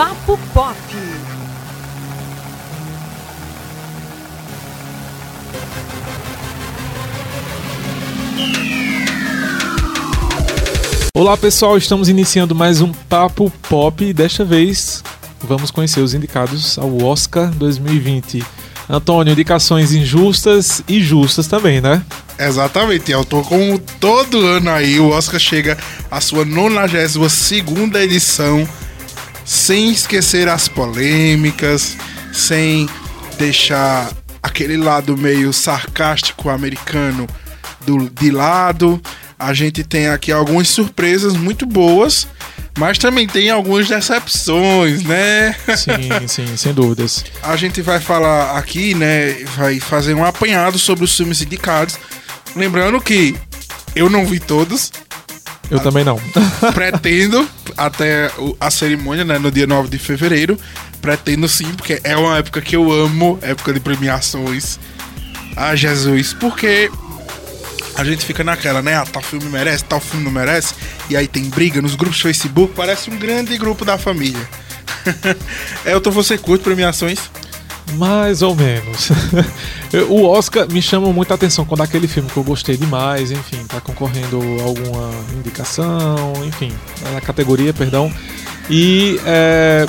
Papo Pop. Olá pessoal, estamos iniciando mais um Papo Pop e desta vez vamos conhecer os indicados ao Oscar 2020. Antônio, indicações injustas e justas também, né? Exatamente, eu tô como todo ano aí, o Oscar chega à sua 92 edição, sem esquecer as polêmicas, sem deixar aquele lado meio sarcástico americano do, de lado. A gente tem aqui algumas surpresas muito boas, mas também tem algumas decepções, né? Sim, sim, sem dúvidas. A gente vai falar aqui, né? Vai fazer um apanhado sobre os filmes indicados. Lembrando que eu não vi todos. Eu a, também não. Pretendo, até a cerimônia, né? No dia 9 de fevereiro. Pretendo sim, porque é uma época que eu amo época de premiações. Ah, Jesus. Porque a gente fica naquela, né? Ah, tal filme merece, tal filme não merece. E aí tem briga nos grupos de Facebook. Parece um grande grupo da família. Elton, você curte premiações? Mais ou menos. o Oscar me chama muita atenção quando aquele filme que eu gostei demais, enfim, tá concorrendo alguma indicação, enfim, na categoria, perdão. E é,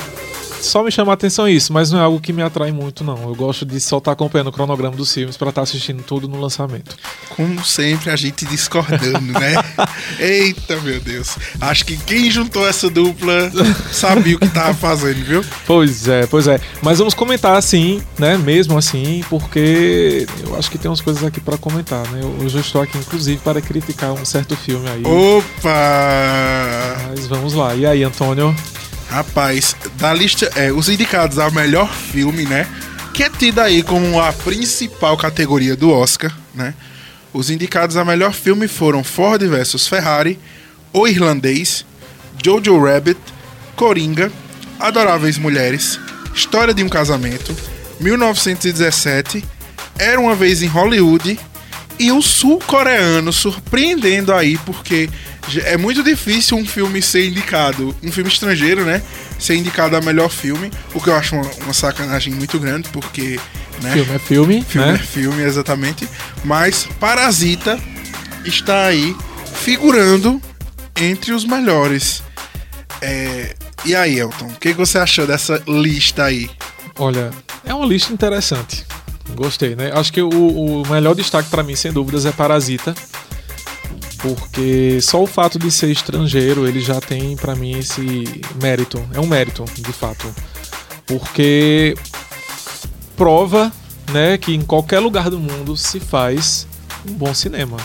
só me chama a atenção isso, mas não é algo que me atrai muito, não. Eu gosto de só estar acompanhando o cronograma dos filmes para estar assistindo tudo no lançamento. Como sempre, a gente discordando, né? Eita, meu Deus. Acho que quem juntou essa dupla sabia o que estava fazendo, viu? Pois é, pois é. Mas vamos comentar assim, né? Mesmo assim, porque eu acho que tem umas coisas aqui para comentar, né? Hoje eu estou aqui, inclusive, para criticar um certo filme aí. Opa! Mas vamos lá. E aí, Antônio? Rapaz, da lista, é, os indicados ao melhor filme, né? Que é tido aí como a principal categoria do Oscar, né? Os indicados a melhor filme foram Ford vs Ferrari, O Irlandês, Jojo Rabbit, Coringa, Adoráveis Mulheres, História de um Casamento, 1917, Era uma vez em Hollywood e o sul-coreano surpreendendo aí porque é muito difícil um filme ser indicado, um filme estrangeiro, né? Ser indicado a melhor filme, o que eu acho uma, uma sacanagem muito grande, porque. Né? Filme é filme. Filme né? é filme, exatamente. Mas Parasita está aí figurando entre os melhores. É... E aí, Elton, o que você achou dessa lista aí? Olha, é uma lista interessante. Gostei, né? Acho que o, o melhor destaque para mim, sem dúvidas, é Parasita porque só o fato de ser estrangeiro ele já tem para mim esse mérito, é um mérito de fato, porque prova, né, que em qualquer lugar do mundo se faz um bom cinema.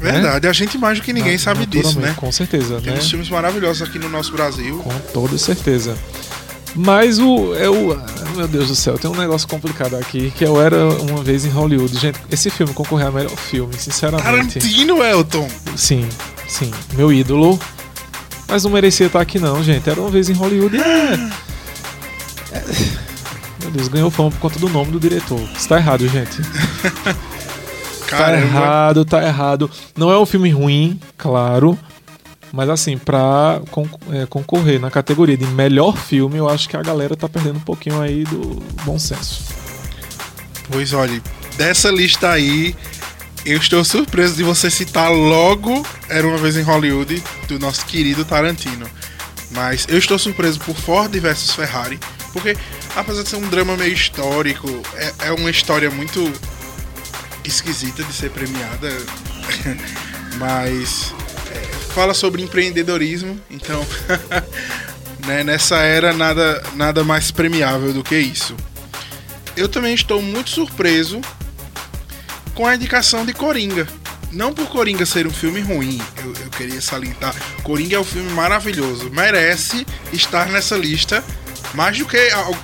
Né? Verdade, né? a gente mais do que ninguém sabe disso, né? Com certeza, Tem né? filmes maravilhosos aqui no nosso Brasil. Com toda certeza. Mas o, é o. Meu Deus do céu, tem um negócio complicado aqui, que eu era uma vez em Hollywood. Gente, esse filme concorreu a melhor filme, sinceramente. Tarantino, Elton! Sim, sim. Meu ídolo. Mas não merecia estar aqui, não, gente. Era uma vez em Hollywood e é. é... Meu Deus, ganhou fama por conta do nome do diretor. Está errado, gente. Tá errado, tá errado. Não é um filme ruim, claro. Mas assim, pra é, concorrer na categoria de melhor filme, eu acho que a galera tá perdendo um pouquinho aí do bom senso. Pois olha, dessa lista aí, eu estou surpreso de você citar logo Era uma vez em Hollywood, do nosso querido Tarantino. Mas eu estou surpreso por Ford versus Ferrari, porque apesar de ser um drama meio histórico, é, é uma história muito esquisita de ser premiada. Mas fala sobre empreendedorismo, então né, nessa era nada, nada mais premiável do que isso. Eu também estou muito surpreso com a indicação de Coringa. Não por Coringa ser um filme ruim, eu, eu queria salientar. Coringa é um filme maravilhoso, merece estar nessa lista mais do que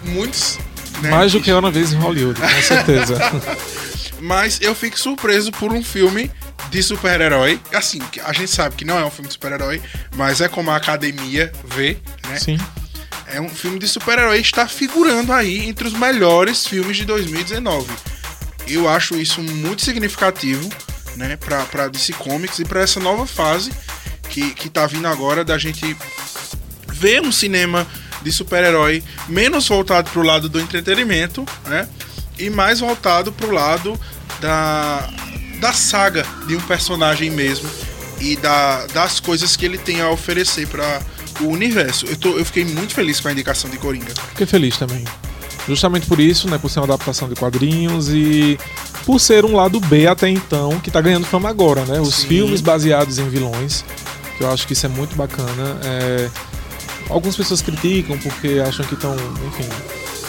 muitos. Né, mais do que uma vez em Hollywood, com certeza. Mas eu fico surpreso por um filme de super-herói. Assim, a gente sabe que não é um filme de super-herói, mas é como a academia vê, né? Sim. É um filme de super-herói está figurando aí entre os melhores filmes de 2019. Eu acho isso muito significativo, né, para para DC Comics e para essa nova fase que que tá vindo agora da gente ver um cinema de super-herói menos voltado pro lado do entretenimento, né? E mais voltado pro lado da, da saga de um personagem mesmo e da, das coisas que ele tem a oferecer para o universo. Eu, tô, eu fiquei muito feliz com a indicação de Coringa. Fiquei feliz também. Justamente por isso, né? Por ser uma adaptação de quadrinhos e por ser um lado B até então, que tá ganhando fama agora, né? Os Sim. filmes baseados em vilões, que eu acho que isso é muito bacana. É, Algumas pessoas criticam porque acham que estão, enfim,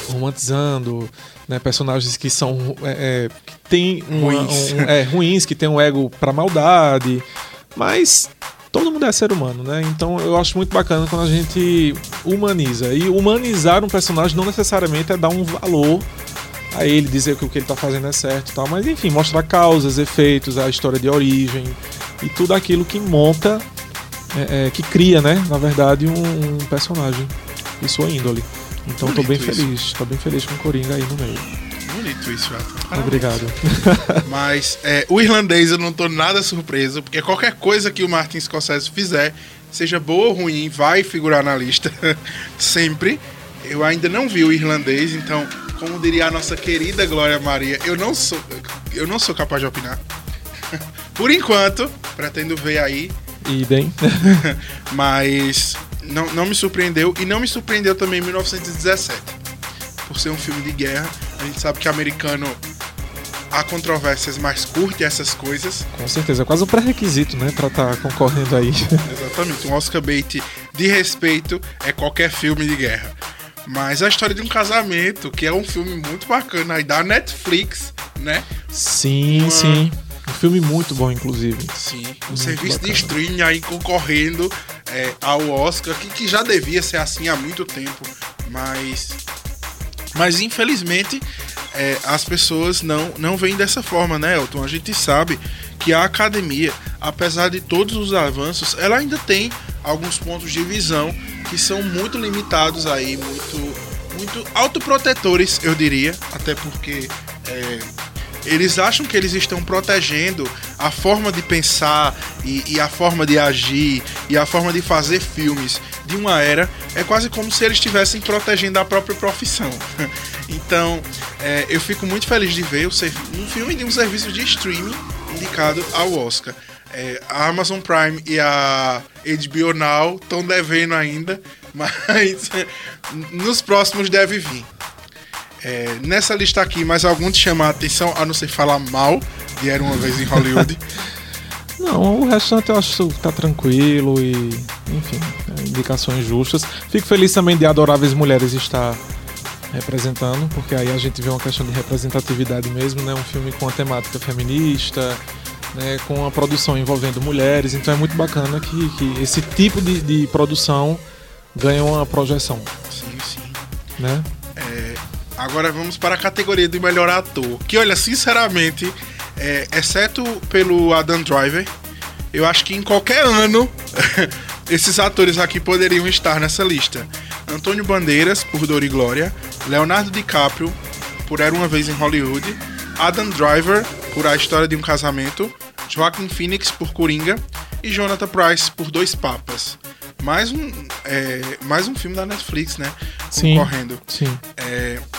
romantizando né, personagens que são é, é, que tem uma- Ruins. um- é, ruins, que tem um ego pra maldade, mas todo mundo é ser humano, né? Então eu acho muito bacana quando a gente humaniza. E humanizar um personagem não necessariamente é dar um valor a ele, dizer que o que ele tá fazendo é certo e tal, mas enfim, mostrar causas, efeitos, a história de origem e tudo aquilo que monta, é, é, que cria, né? Na verdade, um, um personagem e sua índole. Então tô bem Bonito isso. feliz, tô bem feliz com o Coringa aí no meio. Bonito isso, Elton. Obrigado. Mas é, o irlandês eu não tô nada surpreso, porque qualquer coisa que o Martin Scorsese fizer, seja boa ou ruim, vai figurar na lista. Sempre. Eu ainda não vi o irlandês, então, como diria a nossa querida Glória Maria, eu não sou, eu não sou capaz de opinar. Por enquanto, pretendo ver aí, Idem. mas não, não me surpreendeu. E não me surpreendeu também 1917. Por ser um filme de guerra. A gente sabe que americano há controvérsias, mas curte essas coisas. Com certeza, é quase um pré-requisito, né? Pra estar concorrendo aí. Exatamente. Um Oscar bait de respeito é qualquer filme de guerra. Mas a história de um casamento, que é um filme muito bacana aí da Netflix, né? Sim, Uma- sim. Filme muito bom, inclusive. Sim, um Muito serviço de bacana. streaming aí concorrendo é, ao Oscar, que, que já devia ser assim há muito tempo, mas. Mas infelizmente é, as pessoas não, não veem dessa forma, né, Elton? A gente sabe que a academia, apesar de todos os avanços, ela ainda tem alguns pontos de visão que são muito limitados aí, muito, muito autoprotetores, eu diria, até porque. é, eles acham que eles estão protegendo a forma de pensar e, e a forma de agir e a forma de fazer filmes de uma era. É quase como se eles estivessem protegendo a própria profissão. Então, é, eu fico muito feliz de ver um filme de um serviço de streaming indicado ao Oscar. É, a Amazon Prime e a HBO Now estão devendo ainda, mas nos próximos deve vir. É, nessa lista aqui, mais algum te chamar a atenção, a não ser falar mal de Era Uma Vez em Hollywood? Não, o restante eu acho que tá tranquilo e, enfim, é, indicações justas. Fico feliz também de Adoráveis Mulheres estar representando, porque aí a gente vê uma questão de representatividade mesmo, né? Um filme com a temática feminista, né? com a produção envolvendo mulheres, então é muito bacana que, que esse tipo de, de produção ganha uma projeção, sim, sim. né? Agora vamos para a categoria de melhor ator. Que olha, sinceramente, é, exceto pelo Adam Driver, eu acho que em qualquer ano esses atores aqui poderiam estar nessa lista. Antônio Bandeiras, por Dor e Glória, Leonardo DiCaprio, por Era Uma Vez em Hollywood, Adam Driver, por A História de um Casamento, Joaquin Phoenix, por Coringa, e Jonathan Price, por Dois Papas. Mais um, é, mais um filme da Netflix, né? Sim. Concorrendo. Sim. É, da-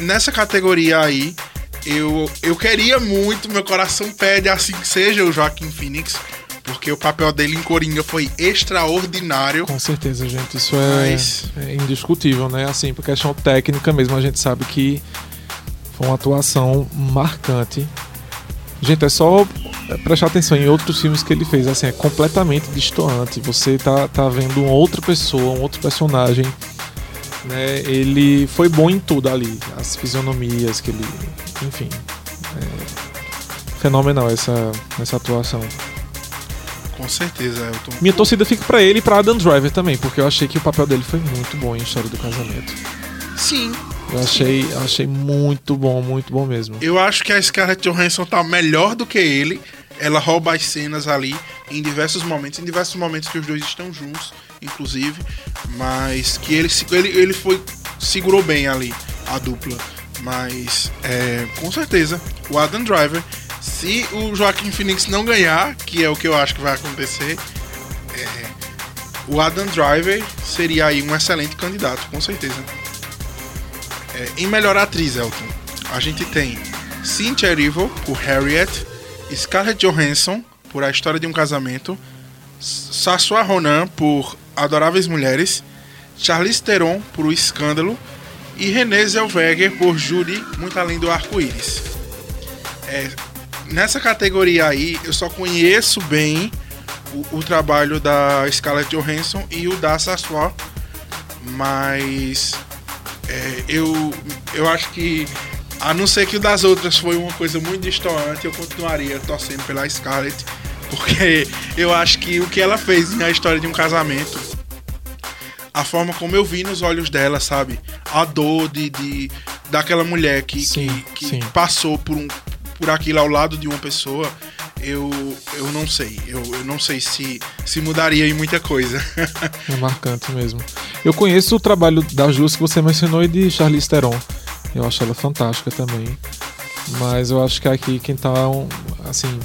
nessa categoria aí, eu, eu queria muito, meu coração pede assim que seja o Joaquim Phoenix, porque o papel dele em Coringa foi extraordinário. Com certeza, gente. Isso é, Mas- é indiscutível, né? Assim, por questão técnica mesmo, a gente sabe que foi uma atuação marcante. Gente, é só prestar atenção em outros filmes que ele fez. Assim, é completamente distoante. Você tá, tá vendo uma outra pessoa, um outro personagem. Né? Ele foi bom em tudo ali. As fisionomias que ele. Enfim. é fenomenal essa, essa atuação. Com certeza, Elton. Minha torcida fica pra ele e pra Adam Driver também, porque eu achei que o papel dele foi muito bom em História do Casamento. Sim, Eu achei, eu achei muito bom, muito bom mesmo. eu acho que a Scarlett Johansson tá melhor do que ele. Ela rouba as cenas ali em diversos momentos, em diversos momentos que os dois estão juntos, inclusive. Mas que ele, ele, ele foi. segurou bem ali a dupla. Mas é, com certeza, o Adam Driver, se o Joaquim Phoenix não ganhar, que é o que eu acho que vai acontecer, é, o Adam Driver seria aí um excelente candidato, com certeza. É, em melhor atriz, Elton, a gente tem Cynthia Erivo por Harriet, Scarlett Johansson por A História de um Casamento, Saoirse Ronan por Adoráveis Mulheres, Charlize Theron por O Escândalo e Renée Zellweger por Judy, Muito Além do Arco-Íris. É, nessa categoria aí, eu só conheço bem o, o, trabalho da Scarlett Johansson e o da Saoirse, mas é, eu, eu acho que a não ser que o das outras foi uma coisa muito distoante, eu continuaria torcendo pela Scarlett, porque eu acho que o que ela fez na história de um casamento, a forma como eu vi nos olhos dela, sabe? A dor de, de daquela mulher que, sim, que, que passou por, um, por aquilo ao lado de uma pessoa, eu, eu não sei. Eu, eu não sei se, se mudaria em muita coisa. é marcante mesmo. Eu conheço o trabalho da Jus que você mencionou e de Charlize Theron. Eu acho ela fantástica também. Mas eu acho que aqui quem tá, assim,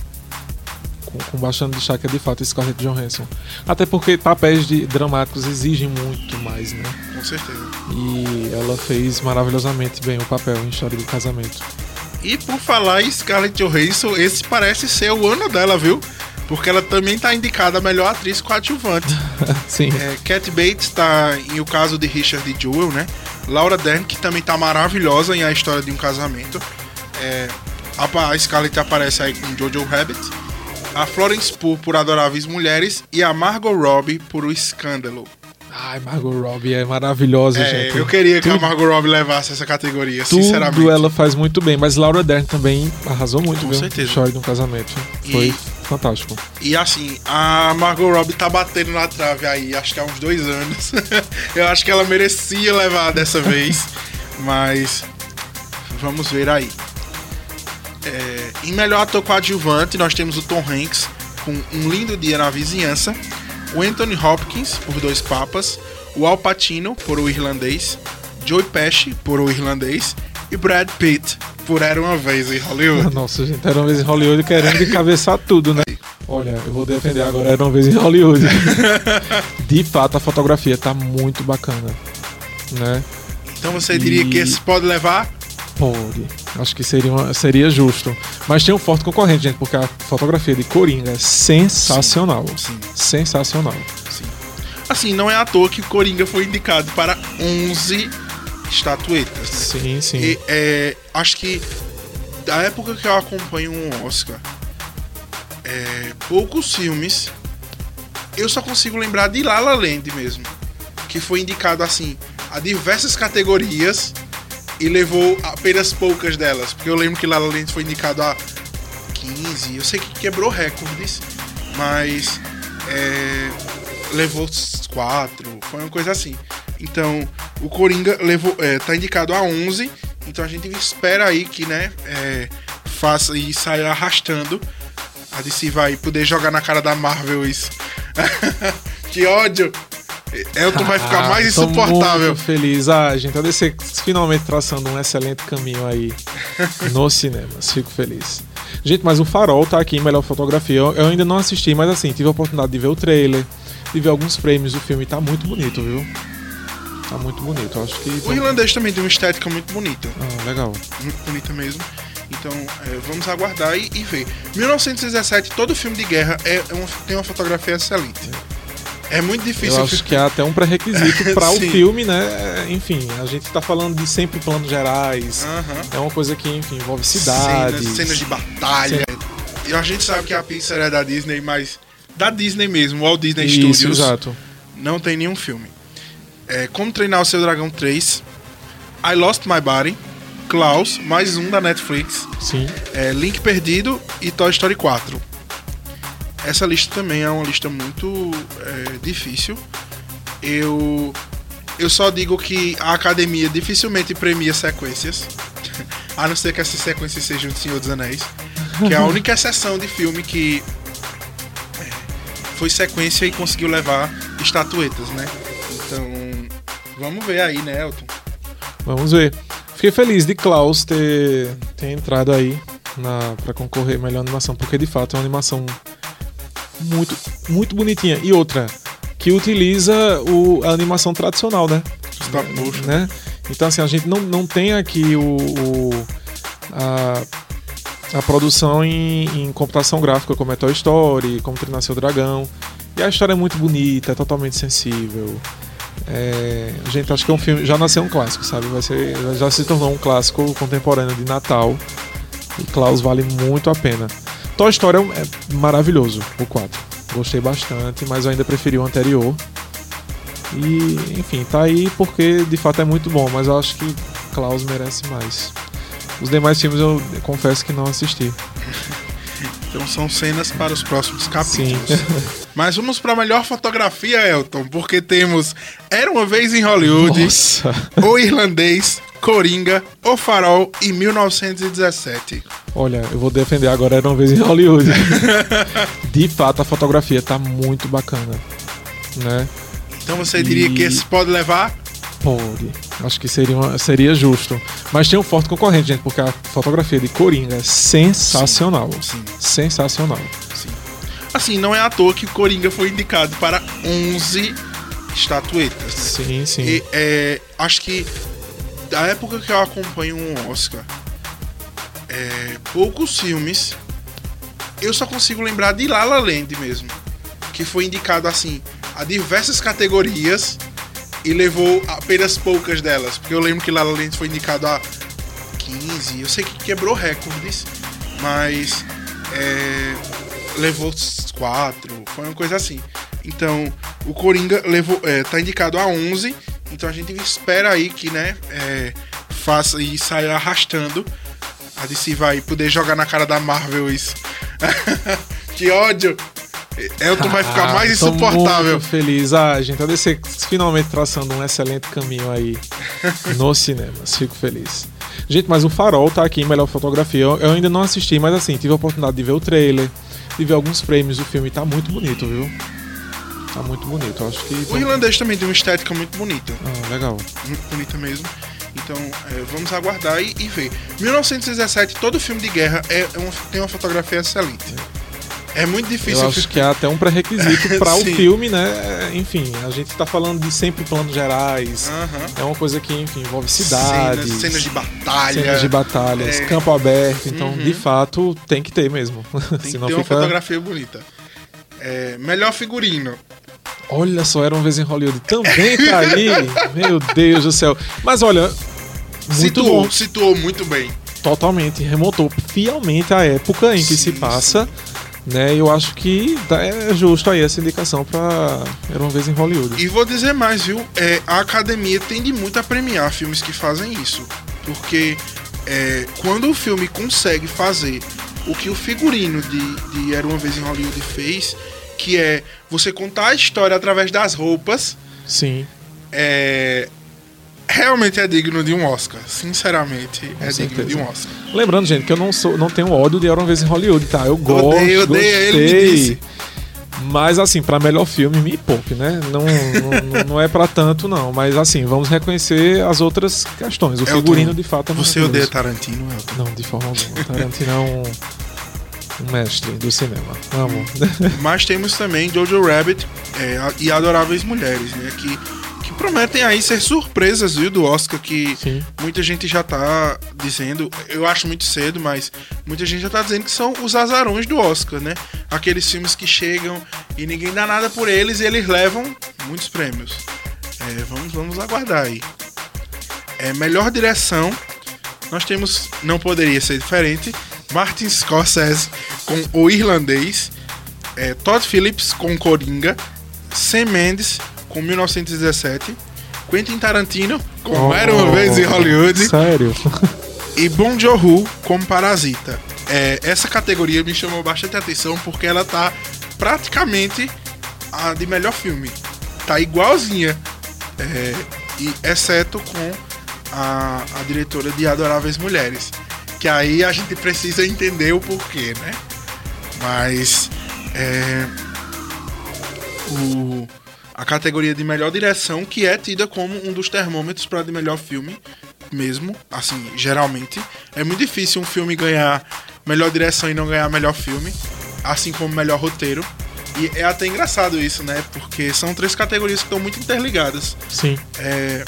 com, com bastante destaque é de fato Scarlett Johansson. Até porque papéis de, dramáticos exigem muito mais, né? Com certeza. E ela fez maravilhosamente bem o papel em História do Casamento. E por falar em Scarlett Johansson, esse parece ser o ano dela, viu? Porque ela também está indicada a melhor atriz coadjuvante. Sim. É, Cat Bates está em O Caso de Richard e Jewell, né? Laura Dern, que também está maravilhosa em A História de um Casamento. É, a Scarlett aparece aí com Jojo Rabbit. A Florence Pugh por Adoráveis Mulheres. E a Margot Robbie por O Escândalo. Ai, Margot Robbie é maravilhosa, é, gente. Eu queria que a Margot Robbie levasse essa categoria, tudo sinceramente. Tudo ela faz muito bem, mas Laura Dern também arrasou muito, Com viu? certeza. História de um casamento. Foi e, fantástico. E assim, a Margot Robbie tá batendo na trave aí, acho que há uns dois anos. Eu acho que ela merecia levar dessa vez, mas vamos ver aí. É, em melhor ator coadjuvante, nós temos o Tom Hanks com Um Lindo Dia na Vizinhança o Anthony Hopkins por Dois Papas, o Al Pacino por O Irlandês, Joey Pesci por O Irlandês e Brad Pitt por Era Uma Vez em Hollywood. Nossa, gente, Era Uma Vez em Hollywood querendo encabeçar tudo, né? Olha, eu vou defender agora Era Uma Vez em Hollywood. De fato, a fotografia tá muito bacana, né? Então você diria e... que esse pode levar Pode. Acho que seria, uma, seria justo. Mas tem um forte concorrente, gente, porque a fotografia de Coringa é sensacional. Sim. Sensacional. Sim. Assim, não é à toa que Coringa foi indicado para 11 estatuetas. Né? Sim, sim. E, é, acho que da época que eu acompanho um Oscar, é, poucos filmes eu só consigo lembrar de La La Land mesmo, que foi indicado assim a diversas categorias e levou apenas poucas delas. Porque eu lembro que La La Land foi indicado a 15, eu sei que quebrou recordes, mas é, levou 4, foi uma coisa assim. Então, o Coringa levou, é, tá indicado a 11, então a gente espera aí que, né, é, faça e saia arrastando. A DC vai poder jogar na cara da Marvel isso. que ódio! Elton vai ficar mais insuportável. Muito feliz. Ah, gente, a DC finalmente traçando um excelente caminho aí nos cinemas. Fico feliz. Gente, mas o Farol tá aqui em melhor fotografia. Eu ainda não assisti, mas assim, tive a oportunidade de ver o trailer, de ver alguns frames do filme. Tá muito bonito, viu? Tá muito bonito. Acho que. O irlandês também tem uma estética muito bonita. Ah, legal. Muito bonita mesmo. Então, é, vamos aguardar e, e, ver. 1917, todo filme de guerra é, é uma, tem uma fotografia excelente. É. É muito difícil. Eu acho que é até um pré-requisito para o filme, né? Enfim, a gente tá falando de sempre planos gerais. É uma coisa que, enfim, envolve cidades. Cenas, cenas de batalha. Cena... E a gente sabe que a Pixar é da Disney, mas da Disney mesmo, Walt Disney Isso, Studios. Exato. Não tem nenhum filme. É, Como Treinar o Seu Dragão 3, I Lost My Body, Klaus, mais um da Netflix. Sim. É, Link Perdido e Toy Story 4. Essa lista também é uma lista muito é, difícil. Eu, eu só digo que a academia dificilmente premia sequências, a não ser que essas sequências sejam de Senhor dos Anéis, que é a única exceção de filme que é, foi sequência e conseguiu levar estatuetas, né? Então, vamos ver aí, né, Elton? Vamos ver. Fiquei feliz de Klaus ter, ter entrado aí para concorrer melhor animação, porque de fato é uma animação muito, muito bonitinha. E outra, que utiliza o, a animação tradicional, né? Stop motion. né? Então, assim, a gente não, não tem aqui o, o- a, a produção em, em computação gráfica, como é Toy Story, como Treinar Seu Dragão. E a história é muito bonita, é totalmente sensível. É, gente, acho que é um filme. Já nasceu um clássico, sabe? Vai ser, já se tornou um clássico contemporâneo de Natal. E Klaus vale muito a pena. Toy Story é, é maravilhoso, o 4. Gostei bastante, mas eu ainda preferi o anterior. E, enfim, tá aí porque de fato é muito bom, mas eu acho que Klaus merece mais. Os demais filmes eu confesso que não assisti. Então são cenas para os próximos capítulos. Sim. Mas vamos para a melhor fotografia, Elton, porque temos Era uma vez em Hollywood, Nossa! O Irlandês, Coringa, O Farol e 1917. Olha, eu vou defender agora Era uma vez em Hollywood. De fato, a fotografia tá muito bacana, né? Então você diria que E- esse pode levar? Pode. Acho que seria, uma- seria justo. Mas tem um forte concorrente, gente, porque a fotografia de Coringa é sensacional. Sim, Sensacional. sim. Assim, não é à toa que o Coringa foi indicado para 11 estatuetas. Sim, sim. E é, acho que da época que eu acompanho um Oscar, é, poucos filmes, eu só consigo lembrar de La La Land mesmo, que foi indicado assim a diversas categorias e levou apenas poucas delas, porque eu lembro que La La Land foi indicado a 15, eu sei que quebrou recordes, mas é, levou 4, foi uma coisa assim. Então, o Coringa levou, é, tá indicado a 11, então a gente espera aí que, né, é, faça e saia arrastando. A DC vai poder jogar na cara da Marvel isso. que ódio! Elton vai ficar mais Ah, tô insuportável. Muito feliz. Ah, gente, a DC finalmente traçando um excelente caminho aí nos cinemas. Fico feliz. Gente, mas o Farol tá aqui melhor fotografia. Eu, eu ainda não assisti, mas assim, tive a oportunidade de ver o trailer, de ver alguns prêmios do filme. Tá muito bonito, viu? Tá muito bonito. Eu acho que. O irlandês também tem uma estética muito bonita. Ah, legal. Muito bonita mesmo. Então, é, vamos aguardar e, e ver. 1917, todo filme de guerra é, é tem uma fotografia excelente. É muito difícil. Eu acho que é até um pré-requisito para o filme, né? Enfim, a gente tá falando de sempre planos gerais. É uma coisa que, enfim, envolve cidades. Cenas, cenas de batalha. cenas de batalhas, É. campo aberto. Então, Uhum. de fato, tem que ter mesmo. Tem que ter uma fica. fotografia bonita. É, melhor figurino. Olha só, era uma vez em Hollywood. Também tá aí. Meu Deus do céu. Mas olha, muito situou, bom. situou muito bem. Totalmente. Remontou fielmente a época em que Sim, se passa. Né, eu acho que é justo aí essa indicação pra Era uma vez em Hollywood. E vou dizer mais, viu? É, a academia tende muito a premiar filmes que fazem isso. Porque é, quando o filme consegue fazer o que o figurino de, de Era uma vez em Hollywood fez, que é você contar a história através das roupas, Sim. é, realmente é digno de um Oscar. Sinceramente, é digno certeza. de um Oscar. Lembrando, gente, que eu não sou, não tenho ódio de Era uma vez em Hollywood, tá? Eu gosto, Odeio, odeio, gostei. ele. Mas assim, pra melhor filme, me poupe, né? Não, não, não é pra tanto, não. Mas assim, vamos reconhecer as outras questões. O Elton, figurino, de fato, é Você odeia Tarantino, Elton? Não, de forma alguma. Tarantino é um, um mestre do cinema. Amo. Mas temos também Jojo Rabbit é, e Adoráveis Mulheres, né? Que, que prometem aí ser surpresas, viu, do Oscar, que Sim. muita gente já tá dizendo, eu acho muito cedo, mas muita gente já tá dizendo que são os azarões do Oscar, né? Aqueles filmes que chegam e ninguém dá nada por eles e eles levam muitos prêmios. É, vamos, vamos aguardar aí. É, melhor direção, nós temos, não poderia ser diferente, Martin Scorsese com O Irlandês, é, Todd Phillips com Coringa, Sam Mendes com 1917, Quentin Tarantino com Era Uma Vez em Hollywood Oh, Sério? e Bong Joon-ho como Parasita. É, essa categoria me chamou bastante atenção porque ela tá praticamente a de melhor filme. Tá igualzinha, é, e exceto com a, a diretora de Adoráveis Mulheres. Que aí a gente precisa entender o porquê, né? Mas é, o, a categoria de melhor direção, que é tida como um dos termômetros para de melhor filme, mesmo, assim, geralmente. É muito difícil um filme ganhar melhor direção e não ganhar melhor filme, assim como melhor roteiro. E é até engraçado isso, né? Porque são três categorias que estão muito interligadas. Sim. É,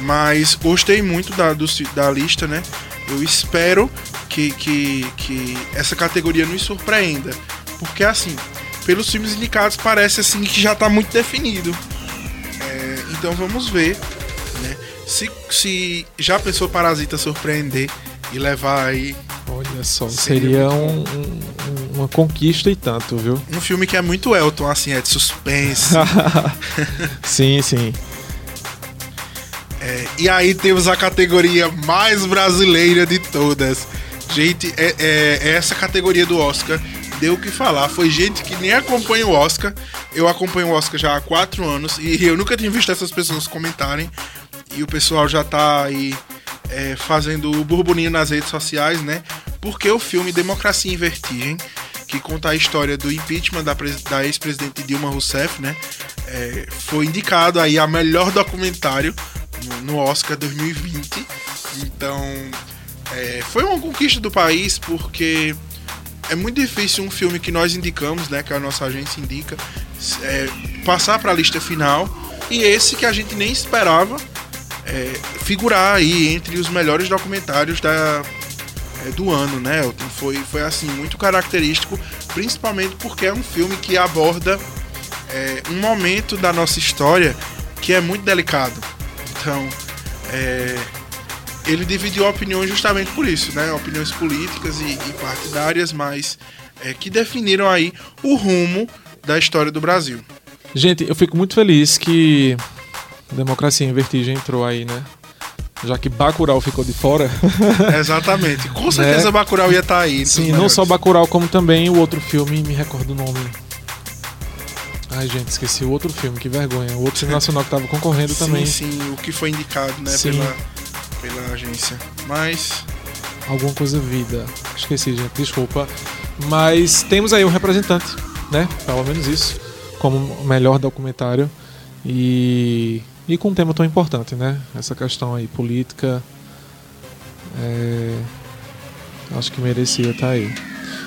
mas gostei muito da, do, da lista, né? Eu espero que, que, que essa categoria nos surpreenda. Porque assim, pelos filmes indicados parece assim que já está muito definido. É, então vamos ver, né? Se, se já pensou Parasita surpreender e levar aí Olha só, seria um, um, uma conquista e tanto, viu? um filme que é muito Elton, assim, é de suspense. sim, sim. E aí temos a categoria mais brasileira de todas. Gente, é, é- é essa categoria do Oscar deu o que falar. Foi gente que nem acompanha o Oscar. Eu acompanho o Oscar já há quatro anos e eu nunca tinha visto essas pessoas comentarem. E o pessoal já tá aí é, fazendo o burburinho nas redes sociais, né? Porque o filme Democracia em Vertigem, que conta a história do impeachment da, da ex-presidente Dilma Rousseff, né? É, foi indicado aí a melhor documentário no, Oscar 2020. Então, é, foi uma conquista do país porque é muito difícil um filme que nós indicamos, né, que a nossa agência indica, é, passar para a lista final e esse que a gente nem esperava é, figurar aí entre os melhores documentários da, é, do ano, né? Foi, foi assim muito característico, principalmente porque é um filme que aborda é, um momento da nossa história que é muito delicado. Então, é, ele dividiu opiniões justamente por isso, né? Opiniões políticas e, e partidárias, mas é, que definiram aí o rumo da história do Brasil. Gente, eu fico muito feliz que Democracia em Vertigem entrou aí, né? Já que Bacurau ficou de fora. Exatamente. Com certeza Né? Bacurau ia estar aí. entre os Sim, não só Bacurau, como também o outro filme, me recordo o nome. Ai, gente, esqueci o outro filme, que vergonha. O outro filme nacional que tava concorrendo também. Sim, sim, o que foi indicado, né, Sim. pela, pela agência. Mas Alguma coisa vida. Esqueci, gente, desculpa. Mas temos aí um representante, né? Pelo menos isso. Como melhor documentário. E, e com um tema tão importante, né? Essa questão aí política. é, acho que merecia estar aí.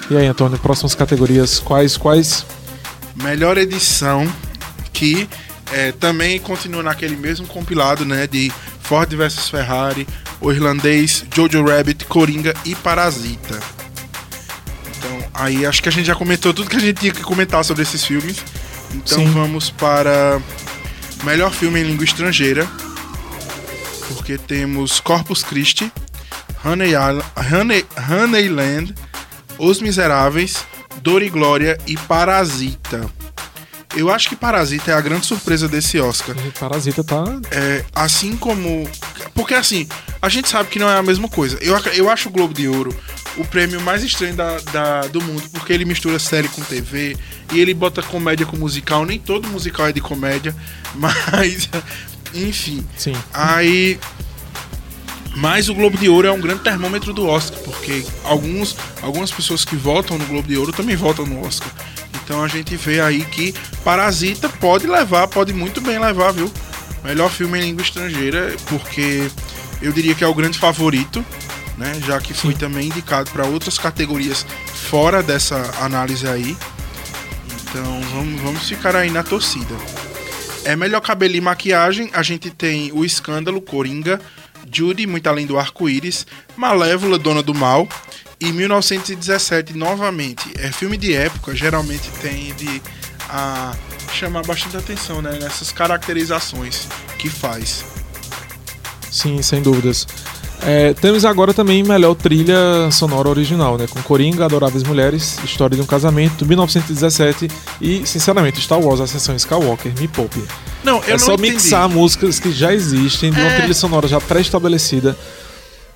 E aí, Antônio, próximas categorias, quais, quais? Melhor edição que é, também continua naquele mesmo compilado, né, de Ford vs Ferrari, O Irlandês, Jojo Rabbit, Coringa e Parasita. Então, aí acho que a gente já comentou tudo que a gente tinha que comentar sobre esses filmes. Então Sim. vamos para melhor filme em língua estrangeira. Porque temos Corpus Christi, Honey, Honey, Honeyland, Os Miseráveis, Dor e Glória e Parasita. Eu acho que Parasita é a grande surpresa desse Oscar. Parasita tá. É, assim como. Porque assim, a gente sabe que não é a mesma coisa. Eu, eu acho o Globo de Ouro o prêmio mais estranho da, da- do mundo, porque ele mistura série com TV e ele bota comédia com musical. Nem todo musical é de comédia, mas. Enfim. Sim. Aí. Mas o Globo de Ouro é um grande termômetro do Oscar, porque alguns, algumas pessoas que votam no Globo de Ouro também votam no Oscar. Então a gente vê aí que Parasita pode levar, pode muito bem levar, viu? Melhor filme em língua estrangeira, porque eu diria que é o grande favorito, né? Já que foi também indicado para outras categorias fora dessa análise aí. Então vamos, vamos ficar aí na torcida. É melhor cabelo e maquiagem. A gente tem o Escândalo, Coringa, Judy, Muito Além do Arco-Íris, Malévola, Dona do Mal e 1917 novamente. É filme de época, geralmente tende a chamar bastante atenção né, nessas caracterizações que faz. Sim, sem dúvidas. É, temos agora também melhor trilha sonora original, né? Com Coringa, Adoráveis Mulheres, História de um Casamento, 1917 e, sinceramente, Star Wars, a sessão Skywalker, me poupe. Não, eu é não só entendi. mixar músicas que já existem de uma É. trilha sonora já pré-estabelecida.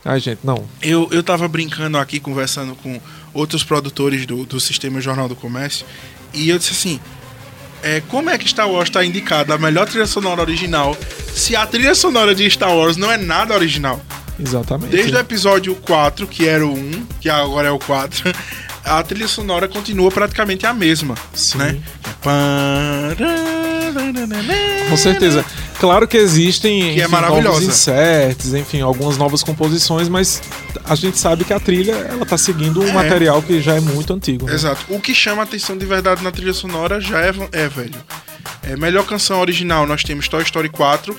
Ai, gente, não. Eu, eu tava brincando aqui, conversando com outros produtores do, do Sistema Jornal do Comércio, e eu disse assim: é, como é que Star Wars está indicada a melhor trilha sonora original se a trilha sonora de Star Wars não é nada original? Exatamente. Desde o episódio 4, que era o 1, que agora é o 4, a trilha sonora continua praticamente a mesma. Sim. Né? Com certeza. claro que existem Que é enfim, maravilhosa. novos inserts, enfim, algumas novas composições, mas a gente sabe que a trilha ela tá seguindo um É. material que já é muito antigo. Né? Exato. O que chama a atenção de verdade na trilha sonora já é, é velho. É, melhor canção original nós temos Toy Story 4,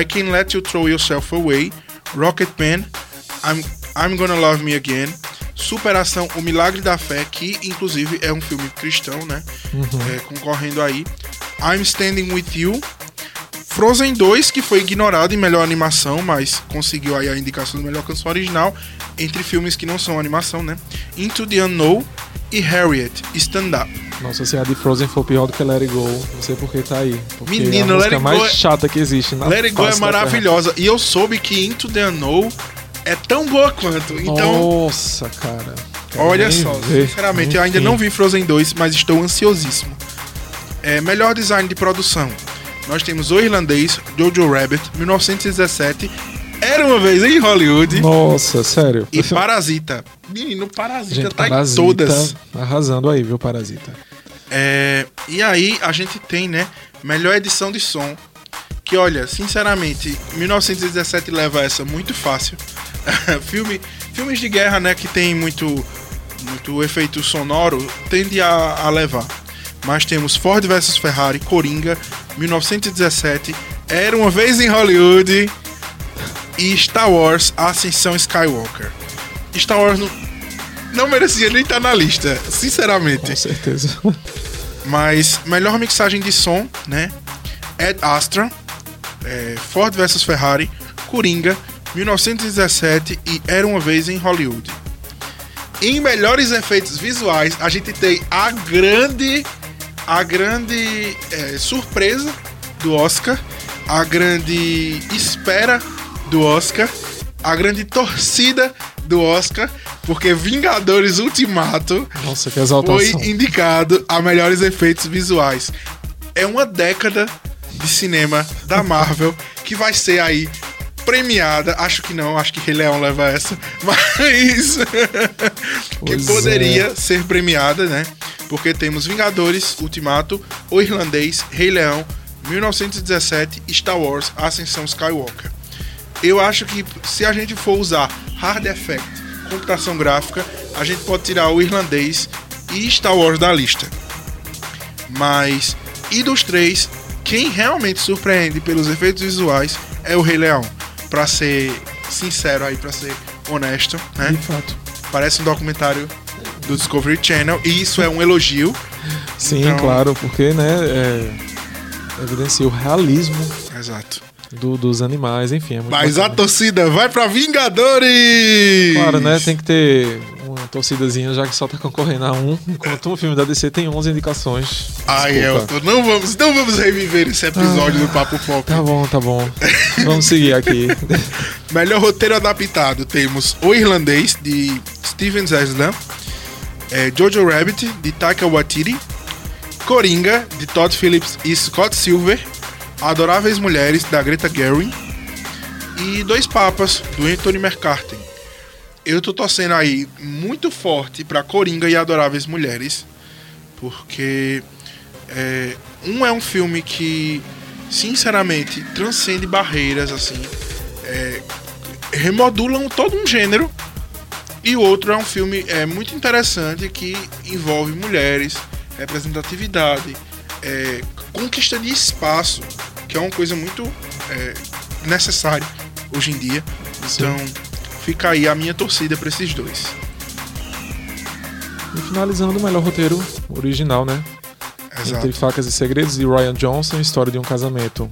I Can Let You Throw Yourself Away, Rocket Man, I'm, I'm Gonna Love Me Again, Superação, O Milagre da Fé, que inclusive é um filme cristão, né? É, concorrendo aí. I'm Standing With You, Frozen 2, que foi ignorado em melhor animação, mas conseguiu aí a indicação de melhor canção original entre filmes que não são animação, né? Into the Unknown e Harriet, Stand Up. Nossa, se a de Frozen for pior do que Let It Go, não sei por que tá aí. Porque Menino, é a Let It mais Go é- chata que existe na Let It Go é maravilhosa. E eu soube que Into the Unknown é tão boa quanto. Então, Nossa, cara. Quero olha só, ver. sinceramente, eu ainda Enfim. não vi Frozen 2, mas estou ansiosíssimo. É, melhor design de produção. Nós temos O Irlandês, Jojo Rabbit, 1917, Era uma vez em Hollywood Nossa, sério. e Parasita. Menino, Parasita Gente, tá Parasita em todas. arrasando aí, viu, Parasita. É, e aí a gente tem, né, melhor edição de som. Que olha, sinceramente, 1917 leva essa muito fácil. Filme, filmes de guerra, né, que tem muito, muito efeito sonoro, tende a, a levar. Mas temos Ford vs Ferrari, Coringa, 1917, Era uma vez em Hollywood e Star Wars, Ascensão Skywalker. Star Wars não, não merecia nem estar na lista, sinceramente. Com certeza. Mas melhor mixagem de som, né? Ed Astra, é, Ford vs Ferrari, Coringa, 1917 e Era uma vez em Hollywood. Em melhores efeitos visuais, a gente tem a grande, a grande é, surpresa do Oscar, a grande espera do Oscar, a grande torcida do Oscar, porque Vingadores Ultimato Nossa, foi indicado a melhores efeitos visuais. É uma década de cinema da Marvel que vai ser aí premiada. Acho que não, acho que Rei Leão leva essa, mas que poderia é. ser premiada, né? Porque temos Vingadores, Ultimato, O Irlandês, Rei Leão, 1917, Star Wars, Ascensão Skywalker. Eu acho que se a gente for usar hard effect, computação gráfica, a gente pode tirar o irlandês e Star Wars da lista. Mas, e dos três, quem realmente surpreende pelos efeitos visuais é o Rei Leão. Pra ser sincero aí, pra ser honesto, né? De fato. Parece um documentário do Discovery Channel e isso é um elogio. Sim, Então- claro, porque, né, é, evidencia o realismo Exato. do- dos animais, enfim. É Mas a bacana. torcida vai pra Vingadores! Claro, né? Tem que ter uma torcidazinha, já que só tá concorrendo a um, enquanto um filme da DC tem 11 indicações. Ai. Elton, não vamos, não vamos reviver esse episódio do Papo Pop. Tá bom, tá bom. Vamos seguir aqui. Melhor roteiro adaptado temos O Irlandês, de Steven Zaslan, é, Jojo Rabbit, de Taika Waititi, Coringa, de Todd Phillips e Scott Silver, Adoráveis Mulheres, da Greta Gerwig, e Dois Papas, do Anthony McCarthy. Eu tô torcendo aí muito forte pra Coringa e Adoráveis Mulheres, porque é, um é um filme que, sinceramente, transcende barreiras, assim, é, remodulam todo um gênero. E o outro é um filme é, muito interessante que envolve mulheres, representatividade, é, conquista de espaço, que é uma coisa muito é, necessária hoje em dia. Então, fica aí a minha torcida para esses dois. E finalizando o melhor roteiro original, né? Exato. Entre Facas e Segredos, de Ryan Johnson, História de um Casamento,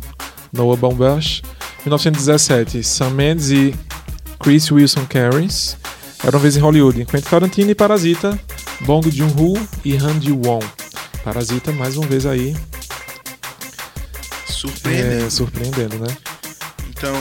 Noah Baumbach. 1917, Sam Mendes e Chris Wilson Cairns. Era uma vez em Hollywood. Quentin Tarantino e Parasita, Bong Joon-ho e Han Ji-won. Parasita, mais uma vez aí, Surpreendente. é, surpreendendo, né? Então,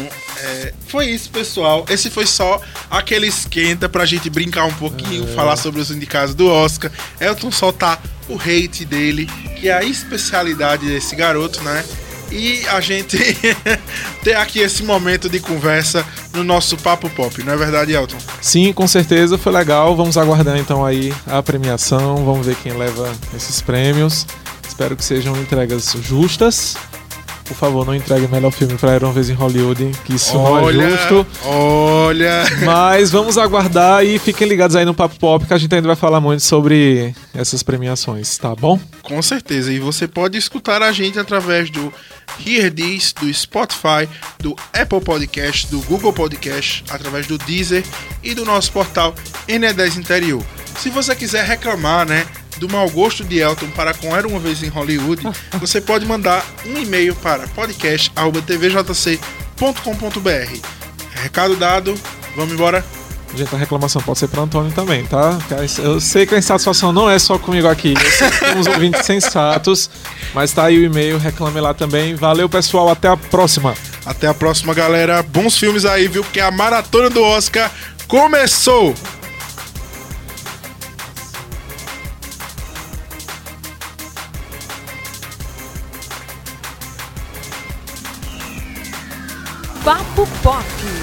é, foi isso, pessoal. Esse foi só aquele esquenta pra gente brincar um pouquinho, É. falar sobre os indicados do Oscar. Elton soltar o hate dele, que é a especialidade desse garoto, né? E a gente ter aqui esse momento de conversa no nosso Papo Pop, não é verdade, Elton? Sim, com certeza foi legal. Vamos aguardar então aí a premiação. Vamos ver quem leva esses prêmios. Espero que sejam entregas justas. Por favor, não entregue o melhor filme pra Era uma vez em Hollywood, que isso olha, não é justo. Olha. Mas vamos aguardar e fiquem ligados aí no Papo Pop, que a gente ainda vai falar muito sobre essas premiações, tá bom? Com certeza. E você pode escutar a gente através do Here This, do Spotify, do Apple Podcast, do Google Podcast, através do Deezer e do nosso portal NE10 Interior. Se você quiser reclamar, né, do mau gosto de Elton para com Era Uma Vez em Hollywood, você pode mandar um e-mail para podcast.tvjc.com.br. Recado dado, vamos embora. Gente, a reclamação pode ser para Antônio também, tá? Eu sei que a insatisfação não é só comigo aqui. Eu sei que temos ouvintes sensatos, mas tá aí o e-mail, reclame lá também. Valeu, pessoal, até a próxima. Até a próxima, galera. Bons filmes aí, viu? Porque a maratona do Oscar começou! Papo Pop.